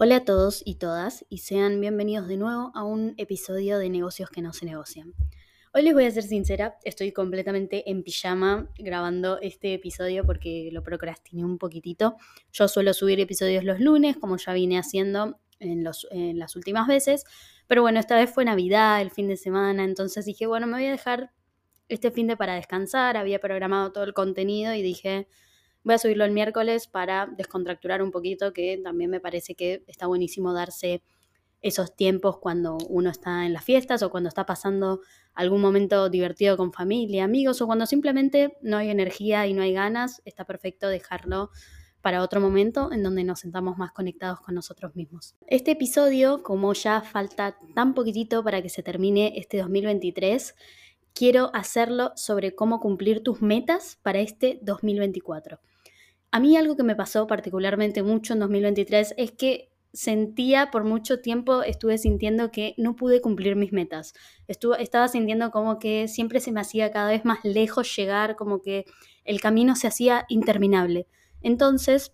Hola a todos y todas y sean bienvenidos de nuevo a un episodio de Negocios que no se negocian. Hoy les voy a ser sincera, estoy completamente en pijama grabando este episodio porque lo procrastiné un poquitito. Yo suelo subir episodios los lunes, como ya vine haciendo en, en las últimas veces, pero bueno, esta vez fue Navidad, el fin de semana, entonces dije, bueno, me voy a dejar este fin de para descansar, había programado todo el contenido y dije, Voy a subirlo el miércoles para descontracturar un poquito, que también me parece que está buenísimo darse esos tiempos cuando uno está en las fiestas o cuando está pasando algún momento divertido con familia, amigos o cuando simplemente no hay energía y no hay ganas, está perfecto dejarlo para otro momento en donde nos sentamos más conectados con nosotros mismos. Este episodio, como ya falta tan poquitito para que se termine este 2023, quiero hacerlo sobre cómo cumplir tus metas para este 2024. A mí algo que me pasó particularmente mucho en 2023 es que sentía por mucho tiempo, estuve sintiendo que no pude cumplir mis metas. estaba sintiendo como que siempre se me hacía cada vez más lejos llegar, como que el camino se hacía interminable. Entonces,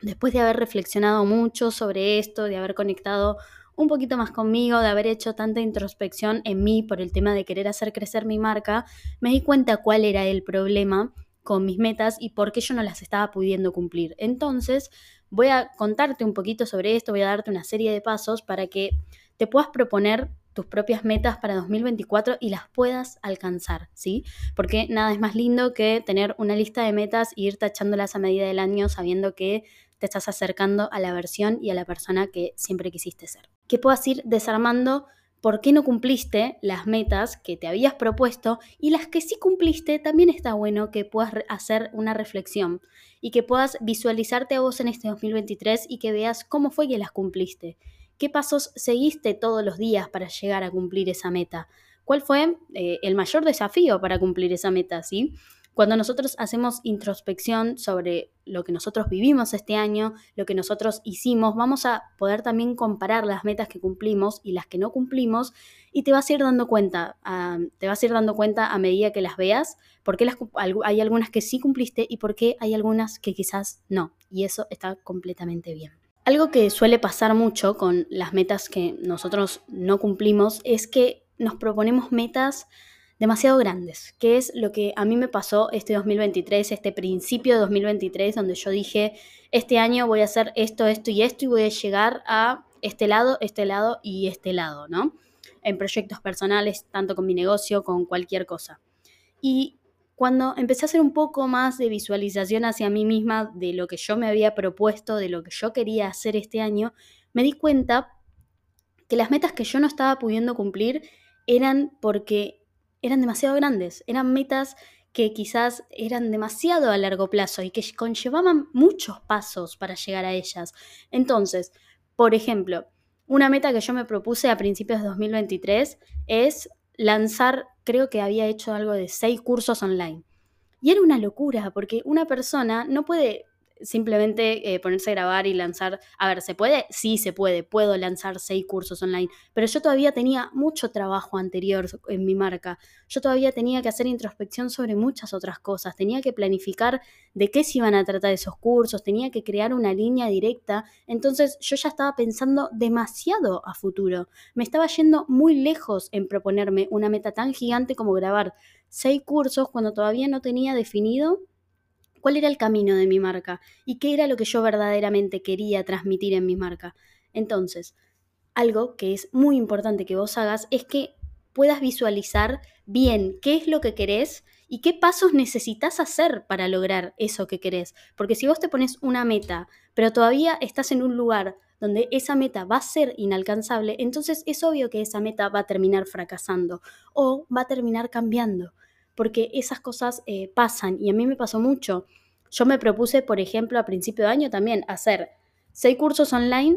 después de haber reflexionado mucho sobre esto, de haber conectado un poquito más conmigo, de haber hecho tanta introspección en mí por el tema de querer hacer crecer mi marca, me di cuenta cuál era el problema con mis metas y por qué yo no las estaba pudiendo cumplir. Entonces, voy a contarte un poquito sobre esto, voy a darte una serie de pasos para que te puedas proponer tus propias metas para 2024 y las puedas alcanzar, ¿sí? Porque nada es más lindo que tener una lista de metas e ir tachándolas a medida del año sabiendo que te estás acercando a la versión y a la persona que siempre quisiste ser. Que puedas ir desarmando por qué no cumpliste las metas que te habías propuesto y las que sí cumpliste, también está bueno que puedas hacer una reflexión y que puedas visualizarte a vos en este 2023 y que veas cómo fue que las cumpliste. ¿Qué pasos seguiste todos los días para llegar a cumplir esa meta? ¿Cuál fue eh, el mayor desafío para cumplir esa meta? ¿sí? Cuando nosotros hacemos introspección sobre lo que nosotros vivimos este año, lo que nosotros hicimos, vamos a poder también comparar las metas que cumplimos y las que no cumplimos y te vas a ir dando cuenta, te vas a ir dando cuenta a medida que las veas, porque hay algunas que sí cumpliste y por qué hay algunas que quizás no. Y eso está completamente bien. Algo que suele pasar mucho con las metas que nosotros no cumplimos es que nos proponemos metas demasiado grandes, que es lo que a mí me pasó este 2023, este principio de 2023, donde yo dije, este año voy a hacer esto, esto y esto y voy a llegar a este lado, este lado y este lado, ¿no? En proyectos personales, tanto con mi negocio, con cualquier cosa. Y cuando empecé a hacer un poco más de visualización hacia mí misma de lo que yo me había propuesto, de lo que yo quería hacer este año, me di cuenta que las metas que yo no estaba pudiendo cumplir eran porque eran demasiado grandes, eran metas que quizás eran demasiado a largo plazo y que conllevaban muchos pasos para llegar a ellas. Entonces, por ejemplo, una meta que yo me propuse a principios de 2023 es lanzar, creo que había hecho algo de seis cursos online. Y era una locura, porque una persona no puede simplemente eh, ponerse a grabar y lanzar. A ver, ¿se puede? Sí, se puede. Puedo lanzar seis cursos online. Pero yo todavía tenía mucho trabajo anterior en mi marca. Yo todavía tenía que hacer introspección sobre muchas otras cosas. Tenía que planificar de qué se iban a tratar esos cursos. Tenía que crear una línea directa. Entonces yo ya estaba pensando demasiado a futuro. Me estaba yendo muy lejos en proponerme una meta tan gigante como grabar seis cursos cuando todavía no tenía definido cuál era el camino de mi marca y qué era lo que yo verdaderamente quería transmitir en mi marca. Entonces, algo que es muy importante que vos hagas es que puedas visualizar bien qué es lo que querés y qué pasos necesitas hacer para lograr eso que querés. Porque si vos te pones una meta, pero todavía estás en un lugar donde esa meta va a ser inalcanzable, entonces es obvio que esa meta va a terminar fracasando o va a terminar cambiando porque esas cosas eh, pasan y a mí me pasó mucho. Yo me propuse, por ejemplo, a principio de año también hacer seis cursos online,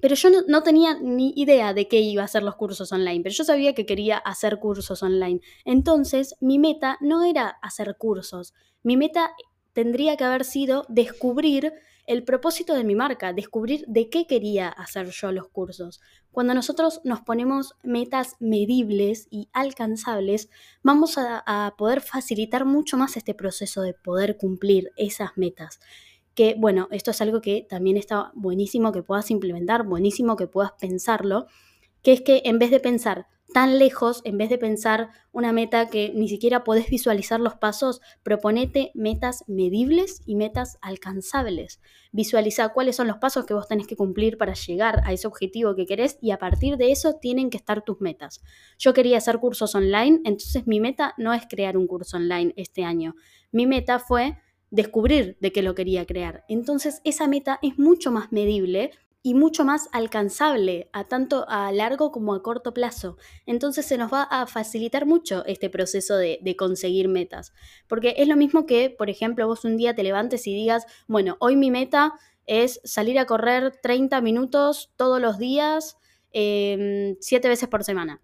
pero yo no, tenía ni idea de qué iba a ser los cursos online, pero yo sabía que quería hacer cursos online. Entonces, mi meta no era hacer cursos, mi meta tendría que haber sido descubrir el propósito de mi marca, descubrir de qué quería hacer yo los cursos. Cuando nosotros nos ponemos metas medibles y alcanzables, vamos a, poder facilitar mucho más este proceso de poder cumplir esas metas. que, bueno, esto es algo que también está buenísimo que puedas implementar, buenísimo que puedas pensarlo, que es que en vez de pensar tan lejos, en vez de pensar una meta que ni siquiera podés visualizar los pasos, proponete metas medibles y metas alcanzables. Visualiza cuáles son los pasos que vos tenés que cumplir para llegar a ese objetivo que querés y a partir de eso tienen que estar tus metas. Yo quería hacer cursos online, entonces mi meta no es crear un curso online este año. Mi meta fue descubrir de qué lo quería crear. Entonces esa meta es mucho más medible y mucho más alcanzable a tanto a largo como a corto plazo. Entonces se nos va a facilitar mucho este proceso de, conseguir metas. Porque es lo mismo que, por ejemplo, vos un día te levantes y digas, bueno, hoy mi meta es salir a correr 30 minutos todos los días, eh, 7 veces por semana.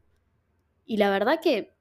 Y la verdad que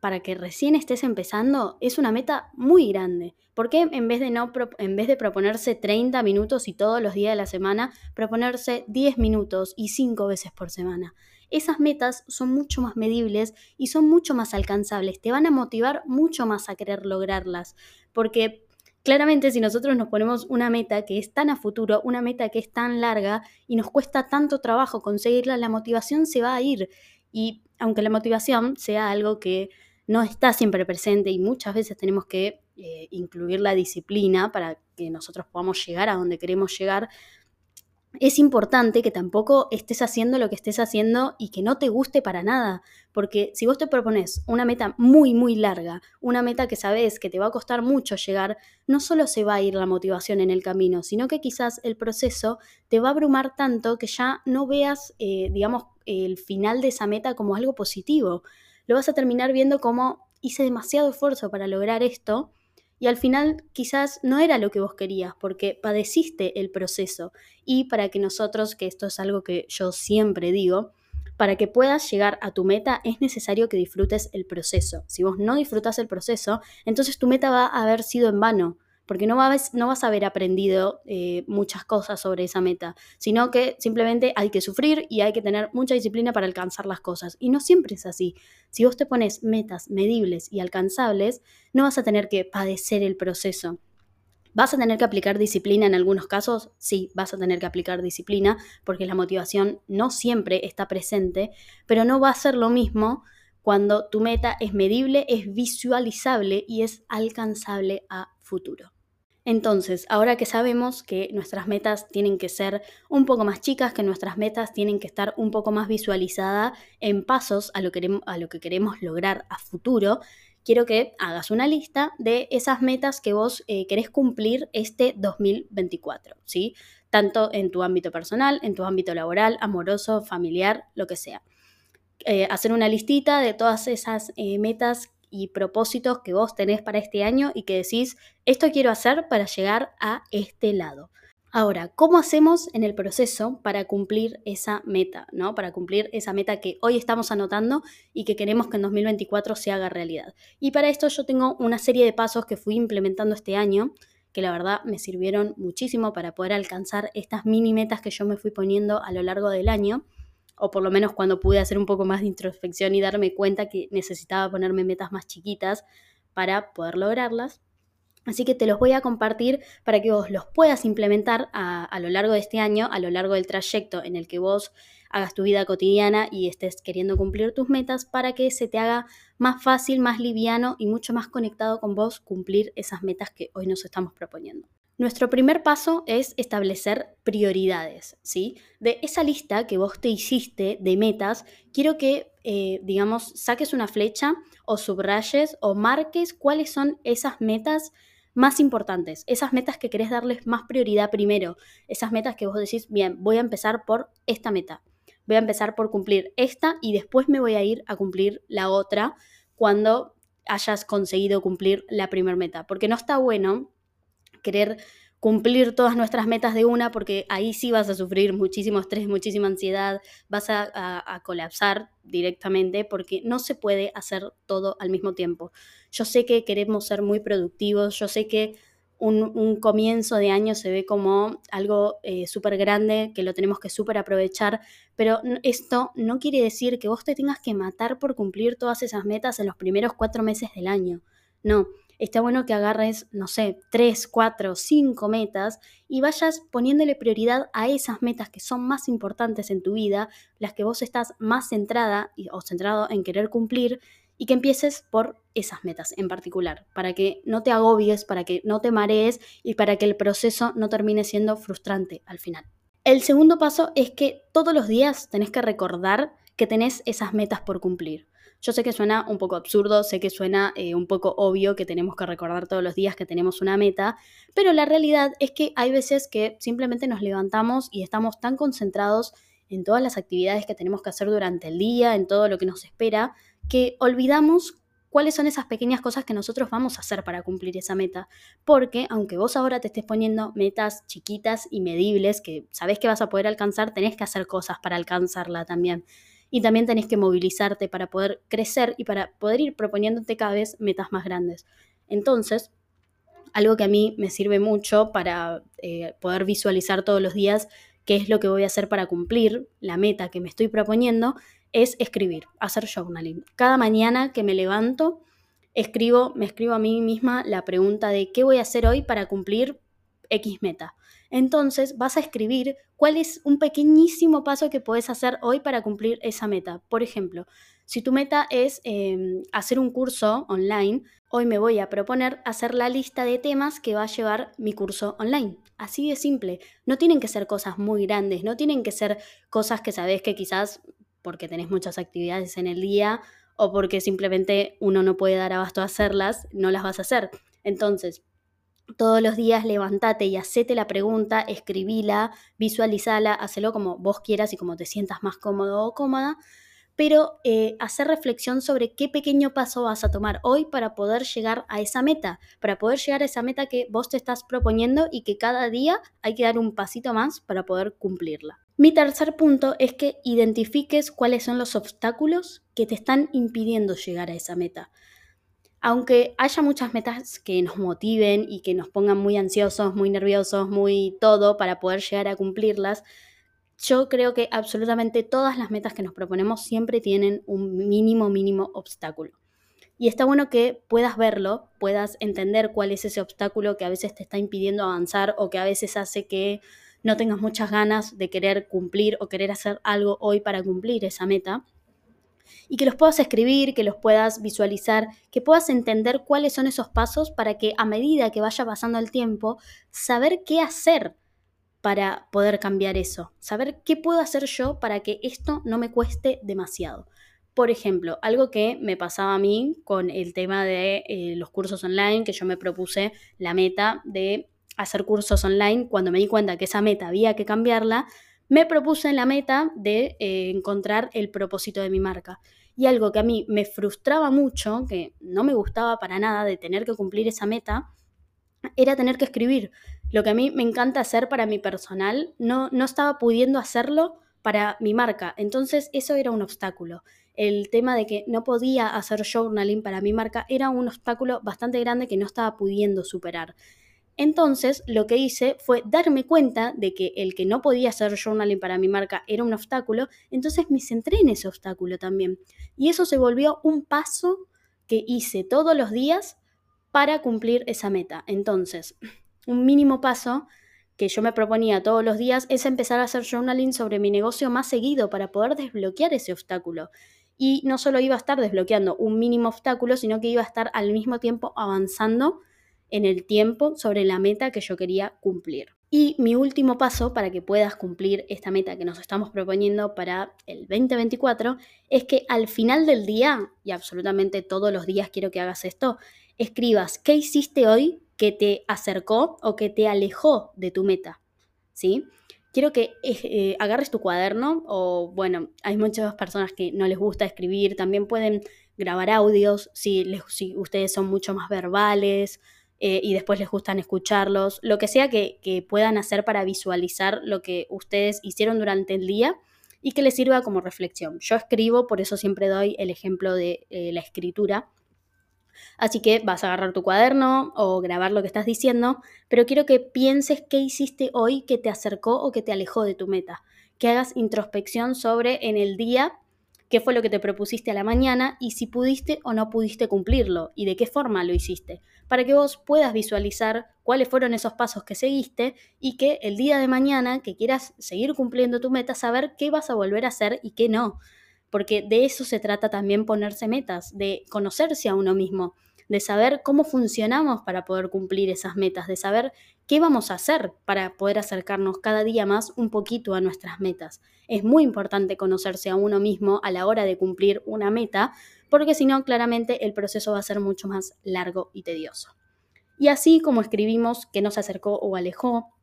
para que recién estés empezando es una meta muy grande. ¿Por qué en vez de, no, en vez de proponerse 30 minutos y todos los días de la semana, proponerse 10 minutos y 5 veces por semana? Esas metas son mucho más medibles y son mucho más alcanzables. Te van a motivar mucho más a querer lograrlas. Porque claramente si nosotros nos ponemos una meta que es tan a futuro, una meta que es tan larga y nos cuesta tanto trabajo conseguirla, la motivación se va a ir. Y aunque la motivación sea algo que no está siempre presente y muchas veces tenemos que eh, incluir la disciplina para que nosotros podamos llegar a donde queremos llegar, es importante que tampoco estés haciendo lo que estés haciendo y que no te guste para nada, porque si vos te propones una meta muy, muy larga, una meta que sabes que te va a costar mucho llegar, no solo se va a ir la motivación en el camino, sino que quizás el proceso te va a abrumar tanto que ya no veas, eh, digamos, el final de esa meta como algo positivo lo vas a terminar viendo como hice demasiado esfuerzo para lograr esto y al final quizás no era lo que vos querías porque padeciste el proceso y para que nosotros, que esto es algo que yo siempre digo, para que puedas llegar a tu meta es necesario que disfrutes el proceso. Si vos no disfrutas el proceso, entonces tu meta va a haber sido en vano porque no vas, a haber aprendido eh, muchas cosas sobre esa meta, sino que simplemente hay que sufrir y hay que tener mucha disciplina para alcanzar las cosas. Y no siempre es así. Si vos te pones metas medibles y alcanzables, no vas a tener que padecer el proceso. ¿Vas a tener que aplicar disciplina en algunos casos? Sí, vas a tener que aplicar disciplina porque la motivación no siempre está presente, pero no va a ser lo mismo cuando tu meta es medible, es visualizable y es alcanzable a futuro. Entonces, ahora que sabemos que nuestras metas tienen que ser un poco más chicas, que nuestras metas tienen que estar un poco más visualizadas en pasos a lo, que, queremos lograr a futuro, quiero que hagas una lista de esas metas que vos eh, querés cumplir este 2024, ¿sí? Tanto en tu ámbito personal, en tu ámbito laboral, amoroso, familiar, lo que sea. Eh, hacer una listita de todas esas eh, metas y propósitos que vos tenés para este año y que decís, esto quiero hacer para llegar a este lado. Ahora, ¿cómo hacemos en el proceso para cumplir esa meta, ¿no? Para cumplir esa meta que hoy estamos anotando y que queremos que en 2024 se haga realidad. Y para esto yo tengo una serie de pasos que fui implementando este año, que la verdad me sirvieron muchísimo para poder alcanzar estas mini metas que yo me fui poniendo a lo largo del año o por lo menos cuando pude hacer un poco más de introspección y darme cuenta que necesitaba ponerme metas más chiquitas para poder lograrlas. Así que te los voy a compartir para que vos los puedas implementar a, lo largo de este año, a lo largo del trayecto en el que vos hagas tu vida cotidiana y estés queriendo cumplir tus metas para que se te haga más fácil, más liviano y mucho más conectado con vos cumplir esas metas que hoy nos estamos proponiendo. Nuestro primer paso es establecer prioridades, ¿sí? De esa lista que vos te hiciste de metas, quiero que, eh, digamos, saques una flecha o subrayes o marques cuáles son esas metas más importantes, esas metas que querés darles más prioridad primero, esas metas que vos decís, bien, voy a empezar por esta meta, voy a empezar por cumplir esta y después me voy a ir a cumplir la otra cuando hayas conseguido cumplir la primera meta, porque no está bueno querer cumplir todas nuestras metas de una, porque ahí sí vas a sufrir muchísimo estrés, muchísima ansiedad, vas a, colapsar directamente porque no se puede hacer todo al mismo tiempo. Yo sé que queremos ser muy productivos, yo sé que un, comienzo de año se ve como algo eh, súper grande, que lo tenemos que súper aprovechar, pero esto no quiere decir que vos te tengas que matar por cumplir todas esas metas en los primeros cuatro meses del año. No, está bueno que agarres, no sé, tres, cuatro, cinco metas y vayas poniéndole prioridad a esas metas que son más importantes en tu vida, las que vos estás más centrada o centrado en querer cumplir y que empieces por esas metas en particular, para que no te agobies, para que no te marees y para que el proceso no termine siendo frustrante al final. El segundo paso es que todos los días tenés que recordar que tenés esas metas por cumplir. Yo sé que suena un poco absurdo, sé que suena eh, un poco obvio que tenemos que recordar todos los días que tenemos una meta, pero la realidad es que hay veces que simplemente nos levantamos y estamos tan concentrados en todas las actividades que tenemos que hacer durante el día, en todo lo que nos espera, que olvidamos cuáles son esas pequeñas cosas que nosotros vamos a hacer para cumplir esa meta. Porque aunque vos ahora te estés poniendo metas chiquitas y medibles que sabés que vas a poder alcanzar, tenés que hacer cosas para alcanzarla también y también tenés que movilizarte para poder crecer y para poder ir proponiéndote cada vez metas más grandes. Entonces, algo que a mí me sirve mucho para eh, poder visualizar todos los días qué es lo que voy a hacer para cumplir la meta que me estoy proponiendo, es escribir, hacer journaling. Cada mañana que me levanto, escribo, me escribo a mí misma la pregunta de qué voy a hacer hoy para cumplir X meta. Entonces vas a escribir cuál es un pequeñísimo paso que puedes hacer hoy para cumplir esa meta. Por ejemplo, si tu meta es em, hacer un curso online, hoy me voy a proponer hacer la lista de temas que va a llevar mi curso online. Así de simple. No tienen que ser cosas muy grandes, no tienen que ser cosas que sabes que quizás porque tenés muchas actividades en el día o porque simplemente uno no puede dar abasto a hacerlas, no las vas a hacer. Entonces, todos los días levántate y hacete la pregunta, escribíla, visualizala, hacelo como vos quieras y como te sientas más cómodo o cómoda, pero eh, hacer reflexión sobre qué pequeño paso vas a tomar hoy para poder llegar a esa meta, para poder llegar a esa meta que vos te estás proponiendo y que cada día hay que dar un pasito más para poder cumplirla. Mi tercer punto es que identifiques cuáles son los obstáculos que te están impidiendo llegar a esa meta aunque haya muchas metas que nos motiven y que nos pongan muy ansiosos, muy nerviosos, muy todo para poder llegar a cumplirlas, yo creo que absolutamente todas las metas que nos proponemos siempre tienen un mínimo, mínimo obstáculo. Y está bueno que puedas verlo, puedas entender cuál es ese obstáculo que a veces te está impidiendo avanzar o que a veces hace que no tengas muchas ganas de querer cumplir o querer hacer algo hoy para cumplir esa meta y que los puedas escribir, que los puedas visualizar, que puedas entender cuáles son esos pasos para que a medida que vaya pasando el tiempo, saber qué hacer para poder cambiar eso, saber qué puedo hacer yo para que esto no me cueste demasiado. Por ejemplo, algo que me pasaba a mí con el tema de eh, los cursos online, que yo me propuse la meta de hacer cursos online, cuando me di cuenta que esa meta había que cambiarla, me propuse la meta de eh, encontrar el propósito de mi marca. Y algo que a mí me frustraba mucho, que no me gustaba para nada de tener que cumplir esa meta, era tener que escribir. Lo que a mí me encanta hacer para mi personal, no, no estaba pudiendo hacerlo para mi marca. Entonces eso era un obstáculo. El tema de que no podía hacer journaling para mi marca era un obstáculo bastante grande que no estaba pudiendo superar. Entonces, lo que hice fue darme cuenta de que el que no podía hacer journaling para mi marca era un obstáculo, entonces me centré en ese obstáculo también. Y eso se volvió un paso que hice todos los días para cumplir esa meta. Entonces, un mínimo paso que yo me proponía todos los días es empezar a hacer journaling sobre mi negocio más seguido para poder desbloquear ese obstáculo. Y no solo iba a estar desbloqueando un mínimo obstáculo, sino que iba a estar al mismo tiempo avanzando en el tiempo sobre la meta que yo quería cumplir. Y mi último paso para que puedas cumplir esta meta que nos estamos proponiendo para el 2024 es que al final del día, y absolutamente todos los días quiero que hagas esto, escribas qué hiciste hoy que te acercó o que te alejó de tu meta. ¿Sí? Quiero que eh, agarres tu cuaderno o bueno, hay muchas personas que no les gusta escribir, también pueden grabar audios si, si ustedes son mucho más verbales eh, y después les gustan escucharlos, lo que sea que, puedan hacer para visualizar lo que ustedes hicieron durante el día y que les sirva como reflexión. Yo escribo, por eso siempre doy el ejemplo de eh, la escritura. Así que vas a agarrar tu cuaderno o grabar lo que estás diciendo, pero quiero que pienses qué hiciste hoy que te acercó o que te alejó de tu meta. Que hagas introspección sobre en el día qué fue lo que te propusiste a la mañana y si pudiste o no pudiste cumplirlo y de qué forma lo hiciste, para que vos puedas visualizar cuáles fueron esos pasos que seguiste y que el día de mañana que quieras seguir cumpliendo tu meta, saber qué vas a volver a hacer y qué no. Porque de eso se trata también ponerse metas, de conocerse a uno mismo, de saber cómo funcionamos para poder cumplir esas metas, de saber qué vamos a hacer para poder acercarnos cada día más un poquito a nuestras metas. Es muy importante conocerse a uno mismo a la hora de cumplir una meta, porque si no, claramente el proceso va a ser mucho más largo y tedioso. Y así como escribimos que nos acercó o alejó,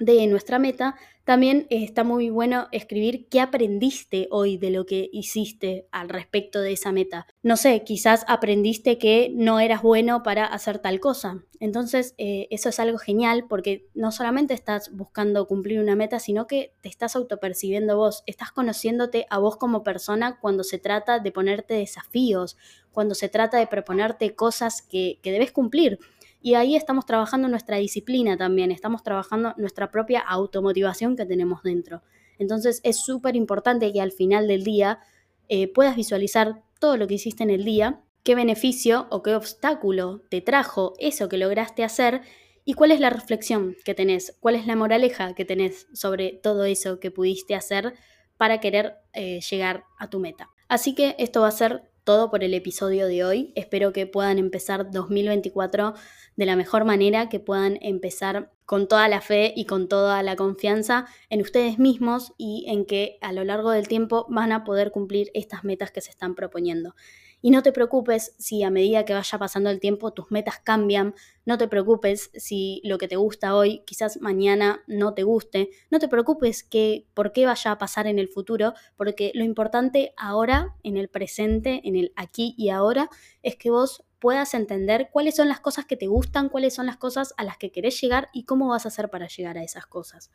de nuestra meta, también está muy bueno escribir qué aprendiste hoy de lo que hiciste al respecto de esa meta. No sé, quizás aprendiste que no eras bueno para hacer tal cosa. Entonces, eh, eso es algo genial porque no solamente estás buscando cumplir una meta, sino que te estás autopercibiendo vos, estás conociéndote a vos como persona cuando se trata de ponerte desafíos, cuando se trata de proponerte cosas que, que debes cumplir. Y ahí estamos trabajando nuestra disciplina también, estamos trabajando nuestra propia automotivación que tenemos dentro. Entonces es súper importante que al final del día eh, puedas visualizar todo lo que hiciste en el día, qué beneficio o qué obstáculo te trajo eso que lograste hacer y cuál es la reflexión que tenés, cuál es la moraleja que tenés sobre todo eso que pudiste hacer para querer eh, llegar a tu meta. Así que esto va a ser todo por el episodio de hoy. Espero que puedan empezar 2024 de la mejor manera, que puedan empezar con toda la fe y con toda la confianza en ustedes mismos y en que a lo largo del tiempo van a poder cumplir estas metas que se están proponiendo. Y no te preocupes si a medida que vaya pasando el tiempo tus metas cambian, no te preocupes si lo que te gusta hoy quizás mañana no te guste, no te preocupes que por qué vaya a pasar en el futuro, porque lo importante ahora, en el presente, en el aquí y ahora, es que vos puedas entender cuáles son las cosas que te gustan, cuáles son las cosas a las que querés llegar y cómo vas a hacer para llegar a esas cosas.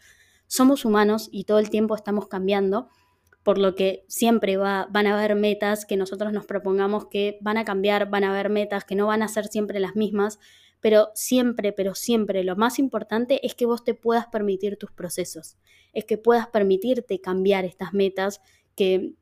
Somos humanos y todo el tiempo estamos cambiando por lo que siempre va, van a haber metas que nosotros nos propongamos que van a cambiar, van a haber metas que no van a ser siempre las mismas, pero siempre, pero siempre lo más importante es que vos te puedas permitir tus procesos, es que puedas permitirte cambiar estas metas que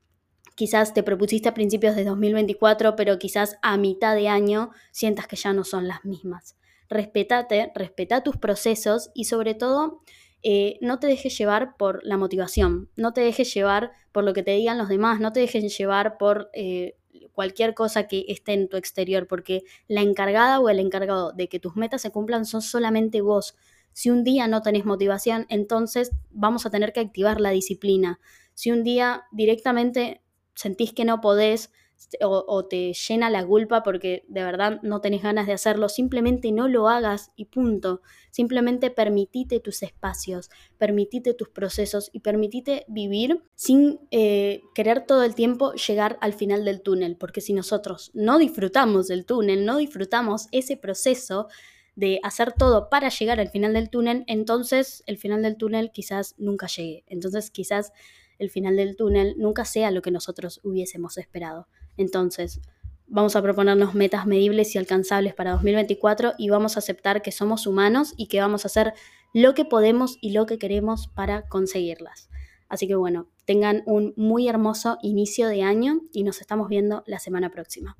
quizás te propusiste a principios de 2024, pero quizás a mitad de año sientas que ya no son las mismas. Respetate, respeta tus procesos y sobre todo eh, no te dejes llevar por la motivación, no te dejes llevar por lo que te digan los demás, no te dejes llevar por eh, cualquier cosa que esté en tu exterior, porque la encargada o el encargado de que tus metas se cumplan son solamente vos. Si un día no tenés motivación, entonces vamos a tener que activar la disciplina. Si un día directamente sentís que no podés, o, te llena la culpa porque de verdad no tenés ganas de hacerlo, simplemente no lo hagas y punto. Simplemente permitite tus espacios, permitite tus procesos y permitite vivir sin eh, querer todo el tiempo llegar al final del túnel, porque si nosotros no disfrutamos del túnel, no disfrutamos ese proceso, de hacer todo para llegar al final del túnel, entonces el final del túnel quizás nunca llegue. Entonces quizás el final del túnel nunca sea lo que nosotros hubiésemos esperado. Entonces, vamos a proponernos metas medibles y alcanzables para 2024 y vamos a aceptar que somos humanos y que vamos a hacer lo que podemos y lo que queremos para conseguirlas. Así que bueno, tengan un muy hermoso inicio de año y nos estamos viendo la semana próxima.